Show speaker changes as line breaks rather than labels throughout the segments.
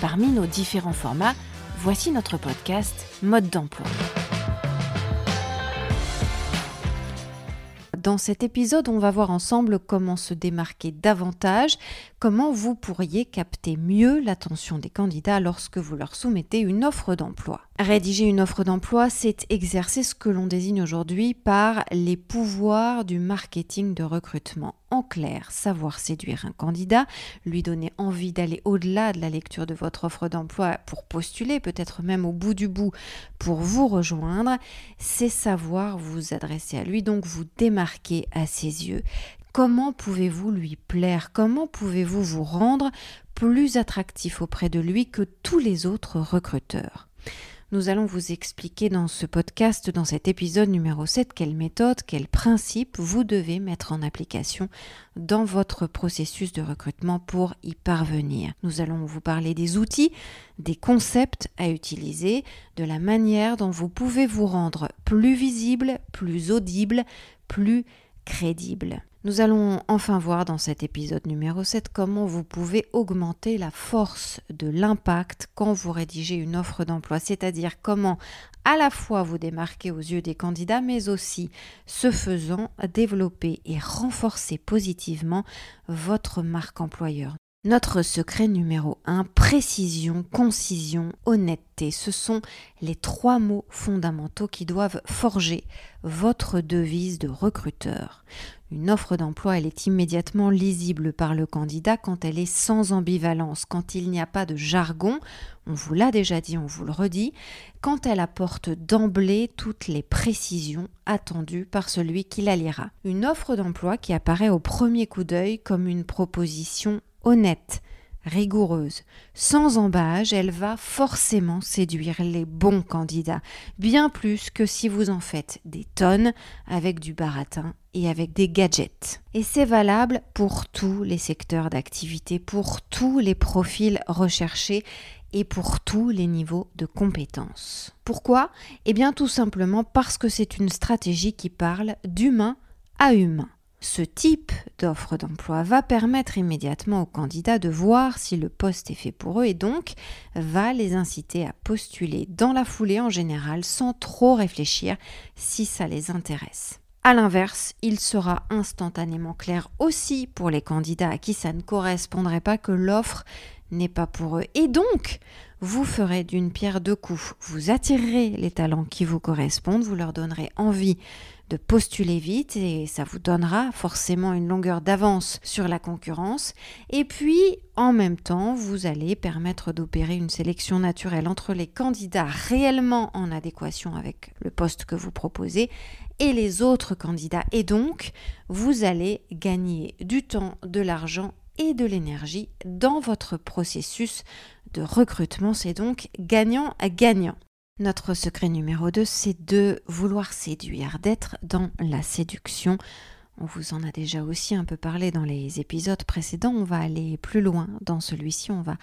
Parmi nos différents formats, voici notre podcast Mode d'emploi. Dans cet épisode, on va voir ensemble comment se démarquer davantage, comment vous pourriez capter mieux l'attention des candidats lorsque vous leur soumettez une offre d'emploi. Rédiger une offre d'emploi, c'est exercer ce que l'on désigne aujourd'hui par les pouvoirs du marketing de recrutement. En clair, savoir séduire un candidat, lui donner envie d'aller au-delà de la lecture de votre offre d'emploi pour postuler, peut-être même au bout du bout pour vous rejoindre, c'est savoir vous adresser à lui, donc vous démarquer à ses yeux. Comment pouvez-vous lui plaire? Comment pouvez-vous vous rendre plus attractif auprès de lui que tous les autres recruteurs? Nous allons vous expliquer dans ce podcast, dans cet épisode numéro 7, quelles méthodes, quels principes vous devez mettre en application dans votre processus de recrutement pour y parvenir. Nous allons vous parler des outils, des concepts à utiliser, de la manière dont vous pouvez vous rendre plus visible, plus audible, plus crédible. Nous allons enfin voir dans cet épisode numéro 7 comment vous pouvez augmenter la force de l'impact quand vous rédigez une offre d'emploi, c'est-à-dire comment à la fois vous démarquer aux yeux des candidats, mais aussi, ce faisant, développer et renforcer positivement votre marque employeur. Notre secret numéro 1, précision, concision, honnêteté, ce sont les trois mots fondamentaux qui doivent forger votre devise de recruteur. Une offre d'emploi, elle est immédiatement lisible par le candidat quand elle est sans ambivalence, quand il n'y a pas de jargon, on vous l'a déjà dit, on vous le redit, quand elle apporte d'emblée toutes les précisions attendues par celui qui la lira. Une offre d'emploi qui apparaît au premier coup d'œil comme une proposition honnête, rigoureuse, sans embâge, elle va forcément séduire les bons candidats, bien plus que si vous en faites des tonnes avec du baratin et avec des gadgets. Et c'est valable pour tous les secteurs d'activité, pour tous les profils recherchés et pour tous les niveaux de compétences. Pourquoi? Eh bien tout simplement parce que c'est une stratégie qui parle d'humain à humain. Ce type d'offre d'emploi va permettre immédiatement aux candidats de voir si le poste est fait pour eux et donc va les inciter à postuler dans la foulée en général sans trop réfléchir si ça les intéresse. A l'inverse, il sera instantanément clair aussi pour les candidats à qui ça ne correspondrait pas que l'offre n'est pas pour eux. Et donc, vous ferez d'une pierre deux coups. Vous attirerez les talents qui vous correspondent, vous leur donnerez envie de postuler vite et ça vous donnera forcément une longueur d'avance sur la concurrence. Et puis, en même temps, vous allez permettre d'opérer une sélection naturelle entre les candidats réellement en adéquation avec le poste que vous proposez et les autres candidats. Et donc, vous allez gagner du temps, de l'argent et de l'énergie dans votre processus de recrutement. C'est donc gagnant à gagnant. Notre secret numéro 2, c'est de vouloir séduire, d'être dans la séduction. On vous en a déjà aussi un peu parlé dans les épisodes précédents. On va aller plus loin dans celui-ci. On va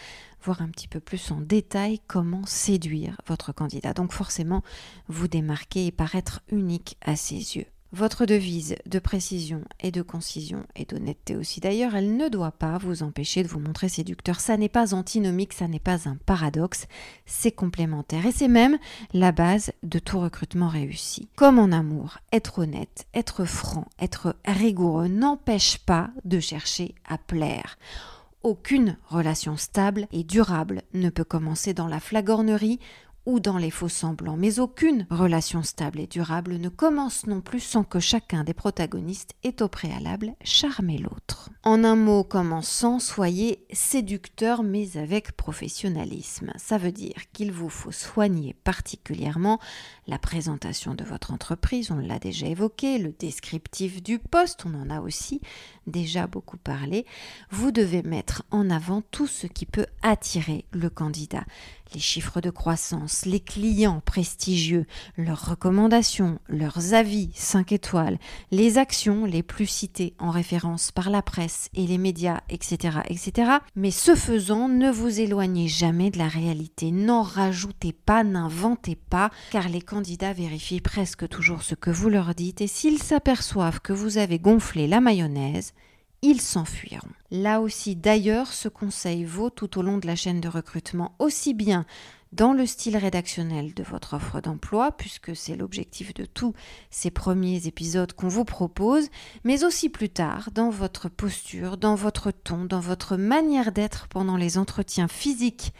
voir un petit peu plus en détail comment séduire votre candidat. Donc forcément, vous démarquer et paraître unique à ses yeux. Votre devise de précision et de concision et d'honnêteté aussi d'ailleurs, elle ne doit pas vous empêcher de vous montrer séducteur. Ça n'est pas antinomique, ça n'est pas un paradoxe, c'est complémentaire et c'est même la base de tout recrutement réussi. Comme en amour, être honnête, être franc, être rigoureux n'empêche pas de chercher à plaire. Aucune relation stable et durable ne peut commencer dans la flagornerie ou dans les faux semblants, mais aucune relation stable et durable ne commence non plus sans que chacun des protagonistes ait au préalable charmé l'autre. En un mot commençant, soyez séducteur mais avec professionnalisme? Ça veut dire qu'il vous faut soigner particulièrement la présentation de votre entreprise, on l'a déjà évoqué, le descriptif du poste, on en a aussi déjà beaucoup parlé. Vous devez mettre en avant tout ce qui peut attirer le candidat les chiffres de croissance, les clients prestigieux, leurs recommandations, leurs avis 5 étoiles, les actions les plus citées en référence par la presse et les médias, etc. etc. Mais ce faisant, ne vous éloignez jamais de la réalité, n'en rajoutez pas, n'inventez pas, car les candidats vérifient presque toujours ce que vous leur dites et s'ils s'aperçoivent que vous avez gonflé la mayonnaise, ils s'enfuiront. Là aussi, d'ailleurs, ce conseil vaut tout au long de la chaîne de recrutement, aussi bien dans le style rédactionnel de votre offre d'emploi, puisque c'est l'objectif de tous ces premiers épisodes qu'on vous propose, mais aussi plus tard dans votre posture, dans votre ton, dans votre manière d'être pendant les entretiens physiques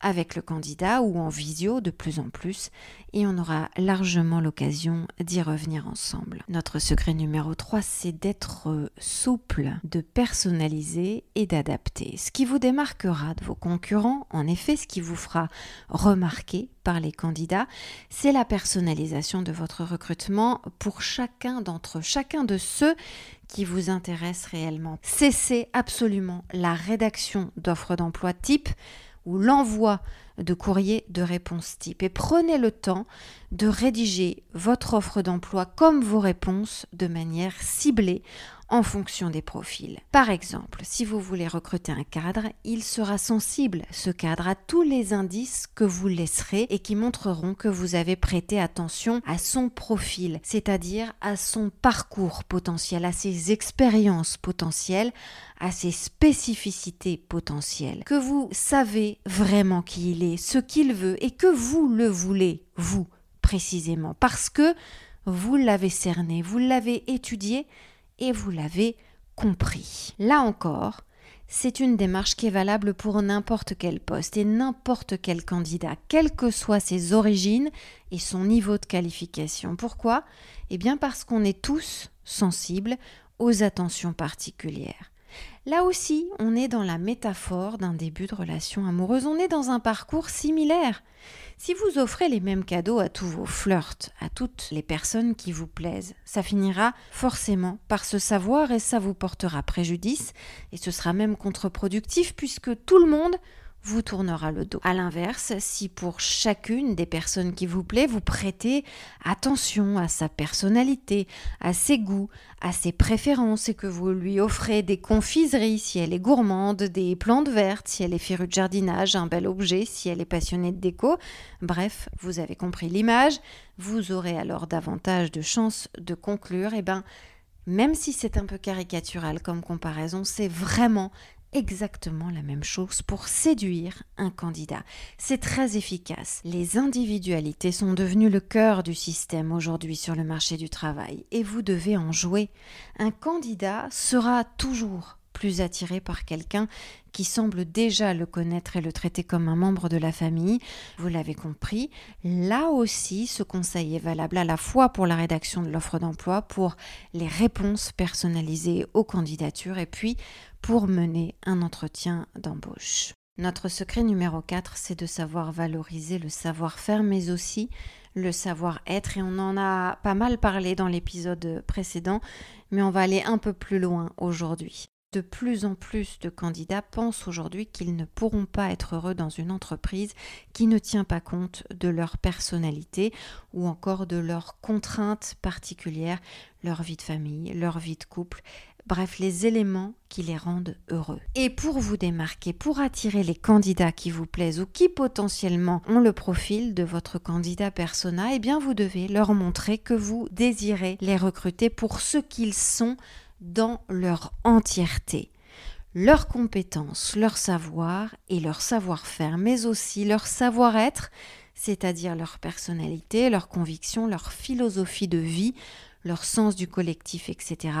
avec le candidat ou en visio de plus en plus et on aura largement l'occasion d'y revenir ensemble. Notre secret numéro 3, c'est d'être souple, de personnaliser et d'adapter. Ce qui vous démarquera de vos concurrents, en effet, ce qui vous fera remarquer par les candidats, c'est la personnalisation de votre recrutement pour chacun d'entre eux, chacun de ceux qui vous intéressent réellement. Cessez absolument la rédaction d'offres d'emploi type ou l'envoi de courrier de réponse type. Et prenez le temps de rédiger votre offre d'emploi comme vos réponses de manière ciblée en fonction des profils. Par exemple, si vous voulez recruter un cadre, il sera sensible, ce cadre, à tous les indices que vous laisserez et qui montreront que vous avez prêté attention à son profil, c'est-à-dire à son parcours potentiel, à ses expériences potentielles, à ses spécificités potentielles, que vous savez vraiment qui il est, ce qu'il veut et que vous le voulez, vous, précisément, parce que vous l'avez cerné, vous l'avez étudié et vous l'avez compris. Là encore, c'est une démarche qui est valable pour n'importe quel poste et n'importe quel candidat, quelles que soient ses origines et son niveau de qualification. Pourquoi? Eh bien parce qu'on est tous sensibles aux attentions particulières. Là aussi, on est dans la métaphore d'un début de relation amoureuse, on est dans un parcours similaire. Si vous offrez les mêmes cadeaux à tous vos flirts, à toutes les personnes qui vous plaisent, ça finira forcément par se savoir et ça vous portera préjudice et ce sera même contre-productif puisque tout le monde vous tournera le dos. A l'inverse, si pour chacune des personnes qui vous plaît, vous prêtez attention à sa personnalité, à ses goûts, à ses préférences et que vous lui offrez des confiseries si elle est gourmande, des plantes vertes si elle est férue de jardinage, un bel objet si elle est passionnée de déco, bref, vous avez compris l'image, vous aurez alors davantage de chances de conclure, et eh ben même si c'est un peu caricatural comme comparaison, c'est vraiment exactement la même chose pour séduire un candidat. C'est très efficace. Les individualités sont devenues le cœur du système aujourd'hui sur le marché du travail et vous devez en jouer. Un candidat sera toujours plus attiré par quelqu'un qui semble déjà le connaître et le traiter comme un membre de la famille. Vous l'avez compris, là aussi, ce conseil est valable à la fois pour la rédaction de l'offre d'emploi, pour les réponses personnalisées aux candidatures et puis pour mener un entretien d'embauche. Notre secret numéro 4, c'est de savoir valoriser le savoir-faire, mais aussi le savoir-être. Et on en a pas mal parlé dans l'épisode précédent, mais on va aller un peu plus loin aujourd'hui. De plus en plus de candidats pensent aujourd'hui qu'ils ne pourront pas être heureux dans une entreprise qui ne tient pas compte de leur personnalité ou encore de leurs contraintes particulières, leur vie de famille, leur vie de couple, bref les éléments qui les rendent heureux. Et pour vous démarquer, pour attirer les candidats qui vous plaisent ou qui potentiellement ont le profil de votre candidat persona, eh bien vous devez leur montrer que vous désirez les recruter pour ce qu'ils sont dans leur entièreté leurs compétences, leur savoir et leur savoir-faire, mais aussi leur savoir-être, c'est-à-dire leur personnalité, leurs convictions, leur philosophie de vie, leur sens du collectif, etc.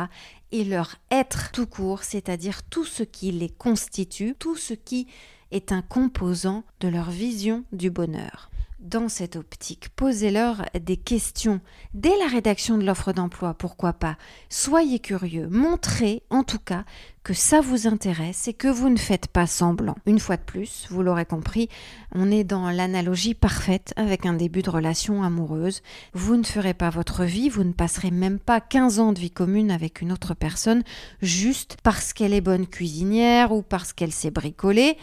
Et leur être tout court, c'est-à-dire tout ce qui les constitue, tout ce qui est un composant de leur vision du bonheur. Dans cette optique. Posez-leur des questions dès la rédaction de l'offre d'emploi, pourquoi pas? Soyez curieux, montrez en tout cas que ça vous intéresse et que vous ne faites pas semblant. Une fois de plus, vous l'aurez compris, on est dans l'analogie parfaite avec un début de relation amoureuse. Vous ne ferez pas votre vie, vous ne passerez même pas 15 ans de vie commune avec une autre personne juste parce qu'elle est bonne cuisinière ou parce qu'elle sait bricoler.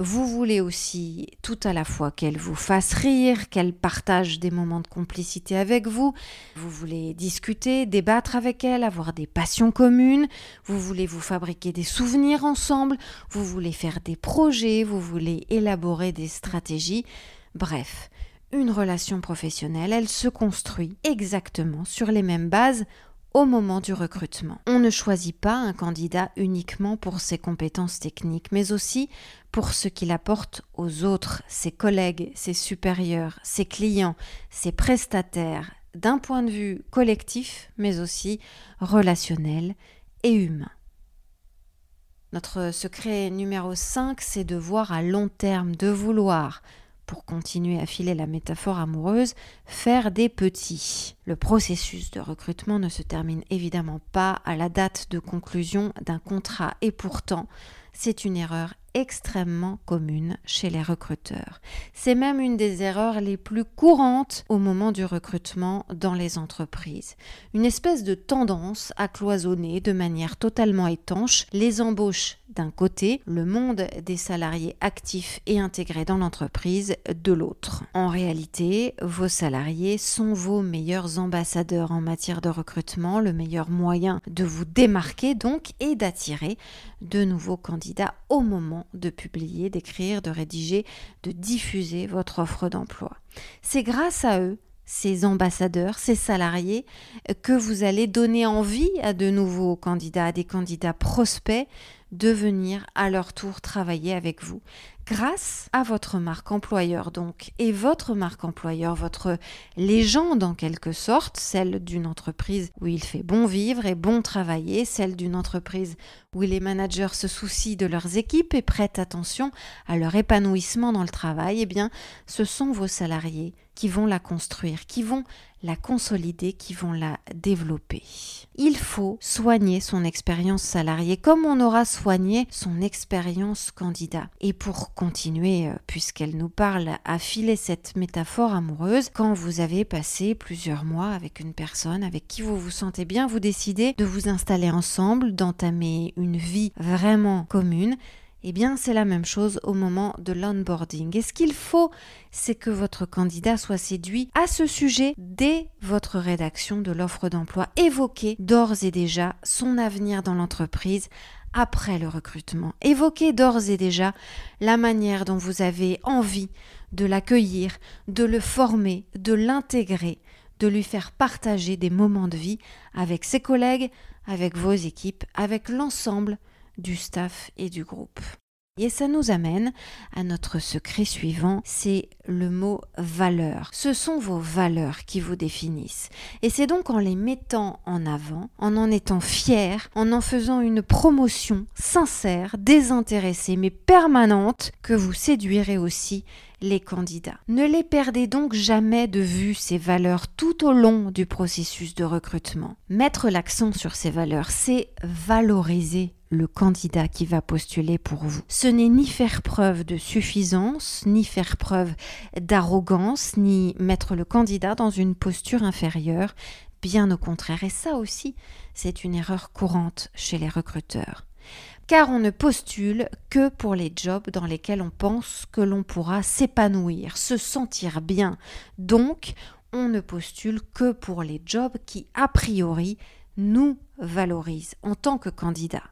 Vous voulez aussi tout à la fois qu'elle vous fasse rire, qu'elle partage des moments de complicité avec vous. Vous voulez discuter, débattre avec elle, avoir des passions communes. Vous voulez vous fabriquer des souvenirs ensemble. Vous voulez faire des projets. Vous voulez élaborer des stratégies. Bref, une relation professionnelle, elle se construit exactement sur les mêmes bases au moment du recrutement. On ne choisit pas un candidat uniquement pour ses compétences techniques, mais aussi pour ce qu'il apporte aux autres, ses collègues, ses supérieurs, ses clients, ses prestataires, d'un point de vue collectif, mais aussi relationnel et humain. Notre secret numéro 5, c'est de voir à long terme, de vouloir pour continuer à filer la métaphore amoureuse, faire des petits. Le processus de recrutement ne se termine évidemment pas à la date de conclusion d'un contrat et pourtant, c'est une erreur extrêmement commune chez les recruteurs. C'est même une des erreurs les plus courantes au moment du recrutement dans les entreprises. Une espèce de tendance à cloisonner de manière totalement étanche les embauches d'un côté, le monde des salariés actifs et intégrés dans l'entreprise de l'autre. En réalité, vos salariés sont vos meilleurs ambassadeurs en matière de recrutement, le meilleur moyen de vous démarquer donc et d'attirer de nouveaux candidats au moment de publier, d'écrire, de rédiger, de diffuser votre offre d'emploi. C'est grâce à eux ces ambassadeurs, ces salariés, que vous allez donner envie à de nouveaux candidats, à des candidats prospects de venir à leur tour travailler avec vous. Grâce à votre marque employeur donc, et votre marque employeur, votre légende en quelque sorte, celle d'une entreprise où il fait bon vivre et bon travailler, celle d'une entreprise où les managers se soucient de leurs équipes et prêtent attention à leur épanouissement dans le travail, eh bien, ce sont vos salariés qui vont la construire, qui vont la consolider, qui vont la développer. Il faut soigner son expérience salariée comme on aura soigné son expérience candidat. Et pour continuer, euh, puisqu'elle nous parle, à filer cette métaphore amoureuse, quand vous avez passé plusieurs mois avec une personne avec qui vous vous sentez bien, vous décidez de vous installer ensemble, d'entamer une vie vraiment commune, eh bien, c'est la même chose au moment de l'onboarding. Et ce qu'il faut, c'est que votre candidat soit séduit à ce sujet dès votre rédaction de l'offre d'emploi. Évoquez d'ores et déjà son avenir dans l'entreprise après le recrutement. Évoquez d'ores et déjà la manière dont vous avez envie de l'accueillir, de le former, de l'intégrer, de lui faire partager des moments de vie avec ses collègues, avec vos équipes, avec l'ensemble du staff et du groupe. Et ça nous amène à notre secret suivant, c'est le mot valeur. Ce sont vos valeurs qui vous définissent. Et c'est donc en les mettant en avant, en en étant fier, en en faisant une promotion sincère, désintéressée mais permanente, que vous séduirez aussi les candidats. Ne les perdez donc jamais de vue ces valeurs tout au long du processus de recrutement. Mettre l'accent sur ces valeurs, c'est valoriser le candidat qui va postuler pour vous. Ce n'est ni faire preuve de suffisance, ni faire preuve d'arrogance, ni mettre le candidat dans une posture inférieure, bien au contraire. Et ça aussi, c'est une erreur courante chez les recruteurs car on ne postule que pour les jobs dans lesquels on pense que l'on pourra s'épanouir, se sentir bien. Donc, on ne postule que pour les jobs qui, a priori, nous valorisent en tant que candidats.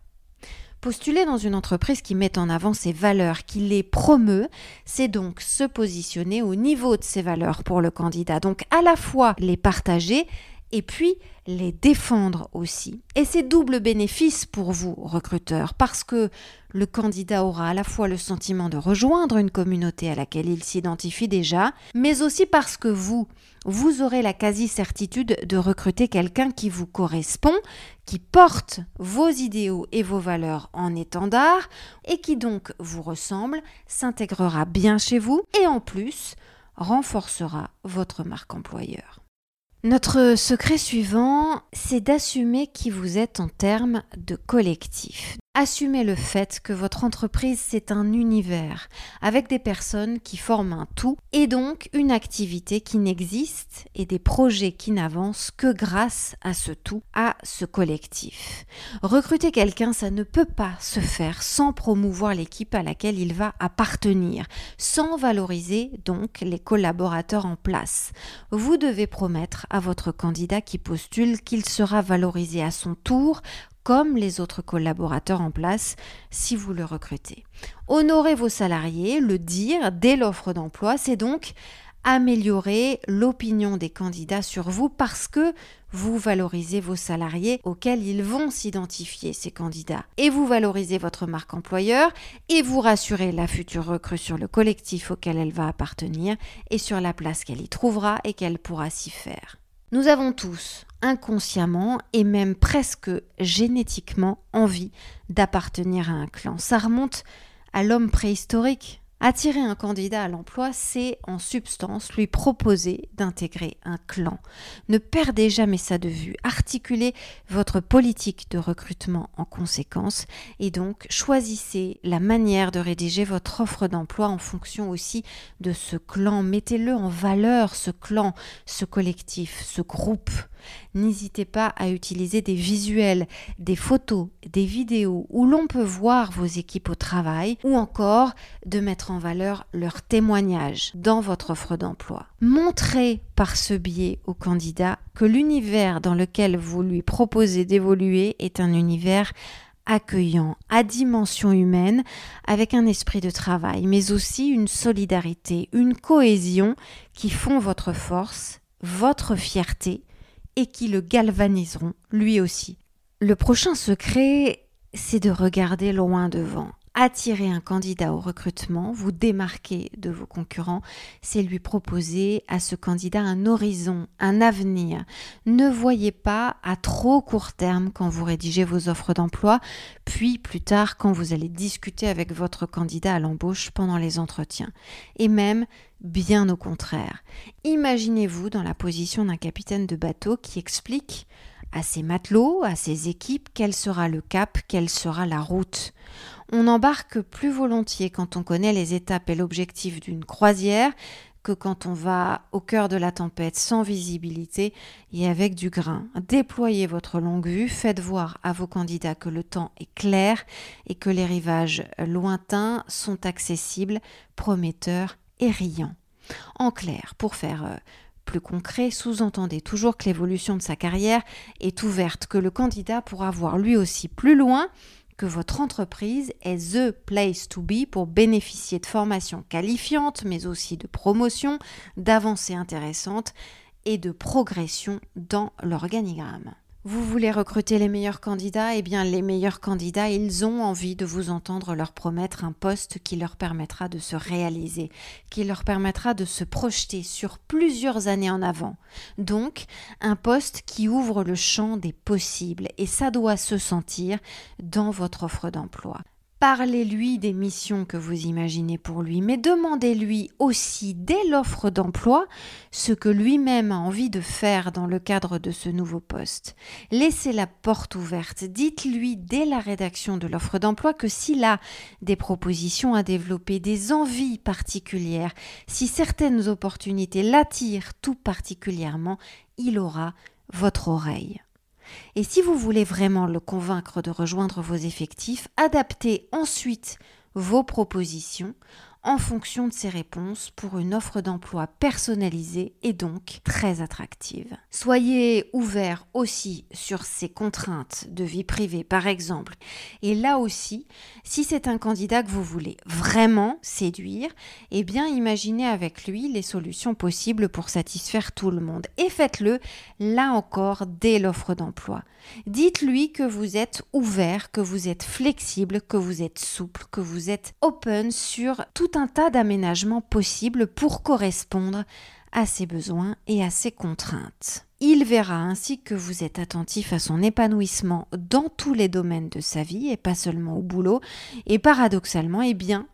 Postuler dans une entreprise qui met en avant ses valeurs, qui les promeut, c'est donc se positionner au niveau de ses valeurs pour le candidat. Donc à la fois les partager et puis les défendre aussi. Et c'est double bénéfice pour vous, recruteurs, parce que le candidat aura à la fois le sentiment de rejoindre une communauté à laquelle il s'identifie déjà, mais aussi parce que vous, vous aurez la quasi-certitude de recruter quelqu'un qui vous correspond, qui porte vos idéaux et vos valeurs en étendard, et qui donc vous ressemble, s'intégrera bien chez vous, et en plus, renforcera votre marque employeur. Notre secret suivant, c'est d'assumer qui vous êtes en termes de collectif. Assumez le fait que votre entreprise, c'est un univers avec des personnes qui forment un tout et donc une activité qui n'existe et des projets qui n'avancent que grâce à ce tout, à ce collectif. Recruter quelqu'un, ça ne peut pas se faire sans promouvoir l'équipe à laquelle il va appartenir, sans valoriser donc les collaborateurs en place. Vous devez promettre à votre candidat qui postule qu'il sera valorisé à son tour comme les autres collaborateurs en place si vous le recrutez. Honorer vos salariés, le dire dès l'offre d'emploi, c'est donc améliorer l'opinion des candidats sur vous parce que vous valorisez vos salariés auxquels ils vont s'identifier, ces candidats. Et vous valorisez votre marque employeur et vous rassurez la future recrue sur le collectif auquel elle va appartenir et sur la place qu'elle y trouvera et qu'elle pourra s'y faire. Nous avons tous, inconsciemment et même presque génétiquement, envie d'appartenir à un clan. Ça remonte à l'homme préhistorique. Attirer un candidat à l'emploi, c'est en substance lui proposer d'intégrer un clan. Ne perdez jamais ça de vue. Articulez votre politique de recrutement en conséquence et donc choisissez la manière de rédiger votre offre d'emploi en fonction aussi de ce clan. Mettez-le en valeur, ce clan, ce collectif, ce groupe. N'hésitez pas à utiliser des visuels, des photos, des vidéos où l'on peut voir vos équipes au travail ou encore de mettre en valeur leurs témoignages dans votre offre d'emploi. Montrez par ce biais au candidat que l'univers dans lequel vous lui proposez d'évoluer est un univers accueillant, à dimension humaine, avec un esprit de travail, mais aussi une solidarité, une cohésion qui font votre force, votre fierté et qui le galvaniseront lui aussi. Le prochain secret, c'est de regarder loin devant. Attirer un candidat au recrutement, vous démarquer de vos concurrents, c'est lui proposer à ce candidat un horizon, un avenir. Ne voyez pas à trop court terme quand vous rédigez vos offres d'emploi, puis plus tard quand vous allez discuter avec votre candidat à l'embauche pendant les entretiens. Et même Bien au contraire. Imaginez-vous dans la position d'un capitaine de bateau qui explique à ses matelots, à ses équipes, quel sera le cap, quelle sera la route. On embarque plus volontiers quand on connaît les étapes et l'objectif d'une croisière que quand on va au cœur de la tempête sans visibilité et avec du grain. Déployez votre longue vue, faites voir à vos candidats que le temps est clair et que les rivages lointains sont accessibles, prometteurs et riant. En clair, pour faire euh, plus concret, sous-entendez toujours que l'évolution de sa carrière est ouverte, que le candidat pourra voir lui aussi plus loin, que votre entreprise est the place to be pour bénéficier de formations qualifiantes, mais aussi de promotions, d'avancées intéressantes et de progression dans l'organigramme. Vous voulez recruter les meilleurs candidats? Eh bien, les meilleurs candidats, ils ont envie de vous entendre leur promettre un poste qui leur permettra de se réaliser, qui leur permettra de se projeter sur plusieurs années en avant. Donc, un poste qui ouvre le champ des possibles, et ça doit se sentir dans votre offre d'emploi. Parlez-lui des missions que vous imaginez pour lui, mais demandez-lui aussi dès l'offre d'emploi ce que lui-même a envie de faire dans le cadre de ce nouveau poste. Laissez la porte ouverte. Dites-lui dès la rédaction de l'offre d'emploi que s'il a des propositions à développer, des envies particulières, si certaines opportunités l'attirent tout particulièrement, il aura votre oreille. Et si vous voulez vraiment le convaincre de rejoindre vos effectifs, adaptez ensuite vos propositions en fonction de ses réponses pour une offre d'emploi personnalisée et donc très attractive. Soyez ouvert aussi sur ses contraintes de vie privée par exemple. Et là aussi, si c'est un candidat que vous voulez vraiment séduire, eh bien imaginez avec lui les solutions possibles pour satisfaire tout le monde et faites-le là encore dès l'offre d'emploi. Dites-lui que vous êtes ouvert, que vous êtes flexible, que vous êtes souple, que vous êtes open sur tout un tas d'aménagements possibles pour correspondre à ses besoins et à ses contraintes. Il verra ainsi que vous êtes attentif à son épanouissement dans tous les domaines de sa vie et pas seulement au boulot. Et paradoxalement, eh bien,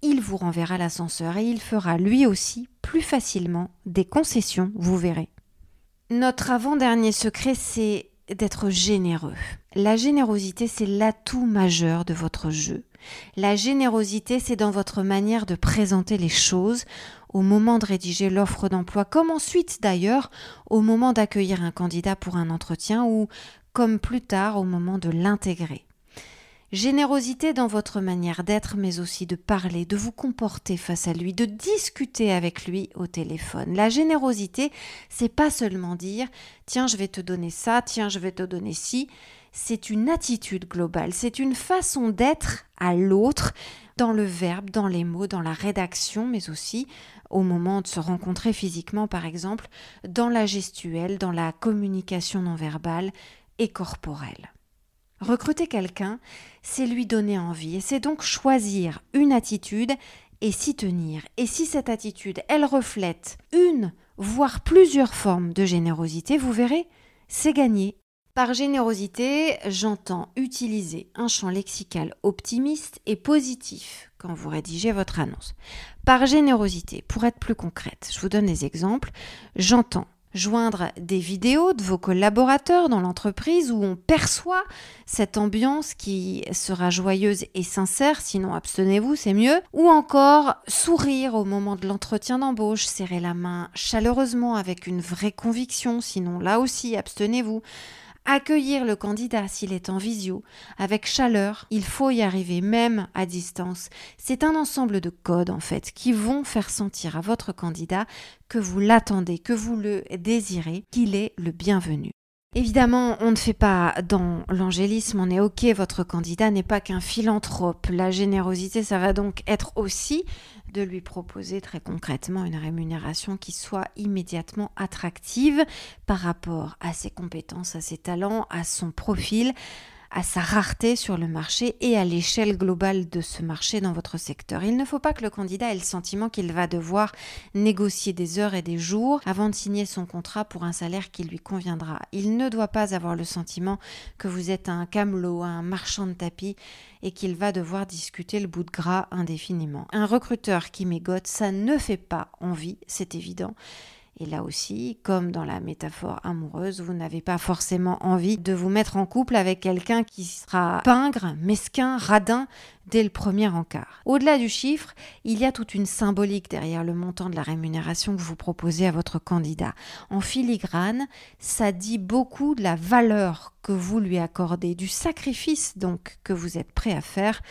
il vous renverra l'ascenseur et il fera lui aussi plus facilement des concessions, vous verrez. Notre avant-dernier secret, c'est d'être généreux. La générosité, c'est l'atout majeur de votre jeu. La générosité, c'est dans votre manière de présenter les choses au moment de rédiger l'offre d'emploi, comme ensuite d'ailleurs au moment d'accueillir un candidat pour un entretien ou comme plus tard au moment de l'intégrer. Générosité dans votre manière d'être, mais aussi de parler, de vous comporter face à lui, de discuter avec lui au téléphone. La générosité, c'est pas seulement dire tiens, je vais te donner ça, tiens, je vais te donner ci. C'est une attitude globale, c'est une façon d'être à l'autre dans le verbe, dans les mots, dans la rédaction, mais aussi au moment de se rencontrer physiquement, par exemple, dans la gestuelle, dans la communication non verbale et corporelle. Recruter quelqu'un, c'est lui donner envie et c'est donc choisir une attitude et s'y tenir. Et si cette attitude, elle reflète une, voire plusieurs formes de générosité, vous verrez, c'est gagné. Par générosité, j'entends utiliser un champ lexical optimiste et positif quand vous rédigez votre annonce. Par générosité, pour être plus concrète, je vous donne des exemples, j'entends joindre des vidéos de vos collaborateurs dans l'entreprise où on perçoit cette ambiance qui sera joyeuse et sincère, sinon abstenez-vous, c'est mieux, ou encore sourire au moment de l'entretien d'embauche, serrer la main chaleureusement avec une vraie conviction, sinon là aussi abstenez-vous accueillir le candidat s'il est en visio avec chaleur. Il faut y arriver même à distance. C'est un ensemble de codes en fait qui vont faire sentir à votre candidat que vous l'attendez, que vous le désirez, qu'il est le bienvenu. Évidemment, on ne fait pas dans l'angélisme, on est OK, votre candidat n'est pas qu'un philanthrope. La générosité, ça va donc être aussi de lui proposer très concrètement une rémunération qui soit immédiatement attractive par rapport à ses compétences, à ses talents, à son profil, à sa rareté sur le marché et à l'échelle globale de ce marché dans votre secteur. Il ne faut pas que le candidat ait le sentiment qu'il va devoir négocier des heures et des jours avant de signer son contrat pour un salaire qui lui conviendra. Il ne doit pas avoir le sentiment que vous êtes un camelot, un marchand de tapis et qu'il va devoir discuter le bout de gras indéfiniment. Un recruteur qui mégote, ça ne fait pas envie, c'est évident. Et là aussi, comme dans la métaphore amoureuse, vous n'avez pas forcément envie de vous mettre en couple avec quelqu'un qui sera pingre, mesquin, radin dès le premier encart. Au-delà du chiffre, il y a toute une symbolique derrière le montant de la rémunération que vous proposez à votre candidat. En filigrane, ça dit beaucoup de la valeur que vous lui accordez, du sacrifice donc que vous êtes prêt à faire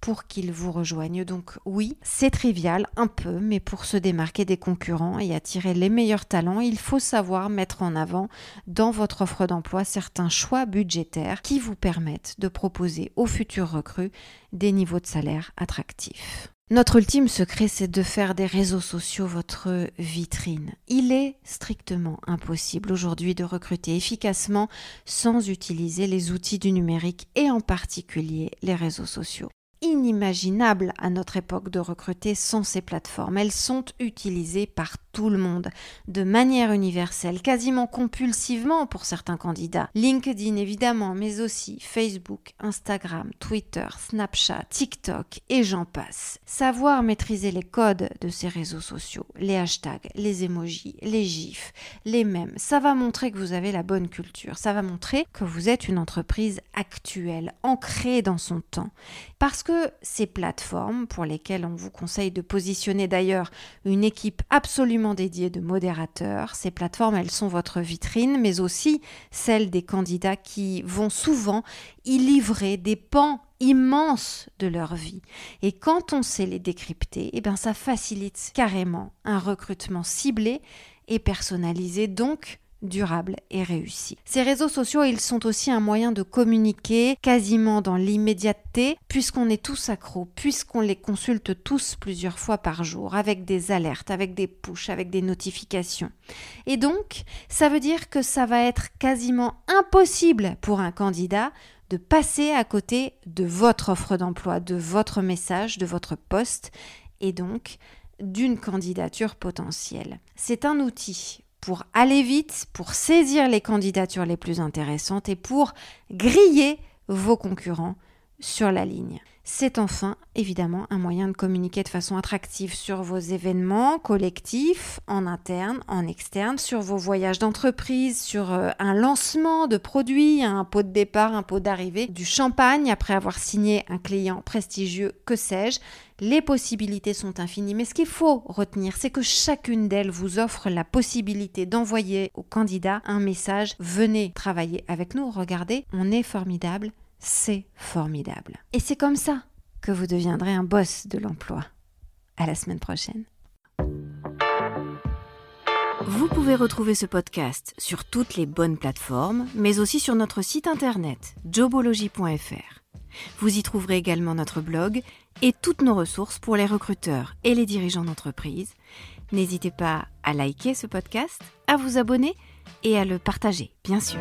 pour qu'ils vous rejoignent. Donc oui, c'est trivial un peu, mais pour se démarquer des concurrents et attirer les meilleurs talents, il faut savoir mettre en avant dans votre offre d'emploi certains choix budgétaires qui vous permettent de proposer aux futurs recrues des niveaux de salaire attractifs. Notre ultime secret, c'est de faire des réseaux sociaux votre vitrine. Il est strictement impossible aujourd'hui de recruter efficacement sans utiliser les outils du numérique et en particulier les réseaux sociaux inimaginable à notre époque de recruter sans ces plateformes. Elles sont utilisées par tout le monde, de manière universelle, quasiment compulsivement pour certains candidats. LinkedIn évidemment, mais aussi Facebook, Instagram, Twitter, Snapchat, TikTok et j'en passe. Savoir maîtriser les codes de ces réseaux sociaux, les hashtags, les emojis, les gifs, les mêmes, ça va montrer que vous avez la bonne culture, ça va montrer que vous êtes une entreprise actuelle, ancrée dans son temps. Parce que ces plateformes, pour lesquelles on vous conseille de positionner d'ailleurs une équipe absolument dédiée de modérateurs, ces plateformes, elles sont votre vitrine, mais aussi celle des candidats qui vont souvent y livrer des pans immenses de leur vie. Et quand on sait les décrypter, eh bien ça facilite carrément un recrutement ciblé et personnalisé, donc durable et réussi. Ces réseaux sociaux, ils sont aussi un moyen de communiquer quasiment dans l'immédiateté, puisqu'on est tous accros, puisqu'on les consulte tous plusieurs fois par jour, avec des alertes, avec des pushs, avec des notifications. Et donc, ça veut dire que ça va être quasiment impossible pour un candidat de passer à côté de votre offre d'emploi, de votre message, de votre poste, et donc d'une candidature potentielle. C'est un outil pour aller vite, pour saisir les candidatures les plus intéressantes et pour griller vos concurrents sur la ligne. C'est enfin évidemment un moyen de communiquer de façon attractive sur vos événements collectifs, en interne, en externe, sur vos voyages d'entreprise, sur euh, un lancement de produits, un pot de départ, un pot d'arrivée, du champagne après avoir signé un client prestigieux, que sais-je. Les possibilités sont infinies, mais ce qu'il faut retenir, c'est que chacune d'elles vous offre la possibilité d'envoyer au candidat un message. Venez travailler avec nous, regardez, on est formidable, c'est formidable. Et c'est comme ça que vous deviendrez un boss de l'emploi. À la semaine prochaine.
Vous pouvez retrouver ce podcast sur toutes les bonnes plateformes, mais aussi sur notre site internet jobology.fr. Vous y trouverez également notre blog et toutes nos ressources pour les recruteurs et les dirigeants d'entreprise. N'hésitez pas à liker ce podcast, à vous abonner et à le partager, bien sûr.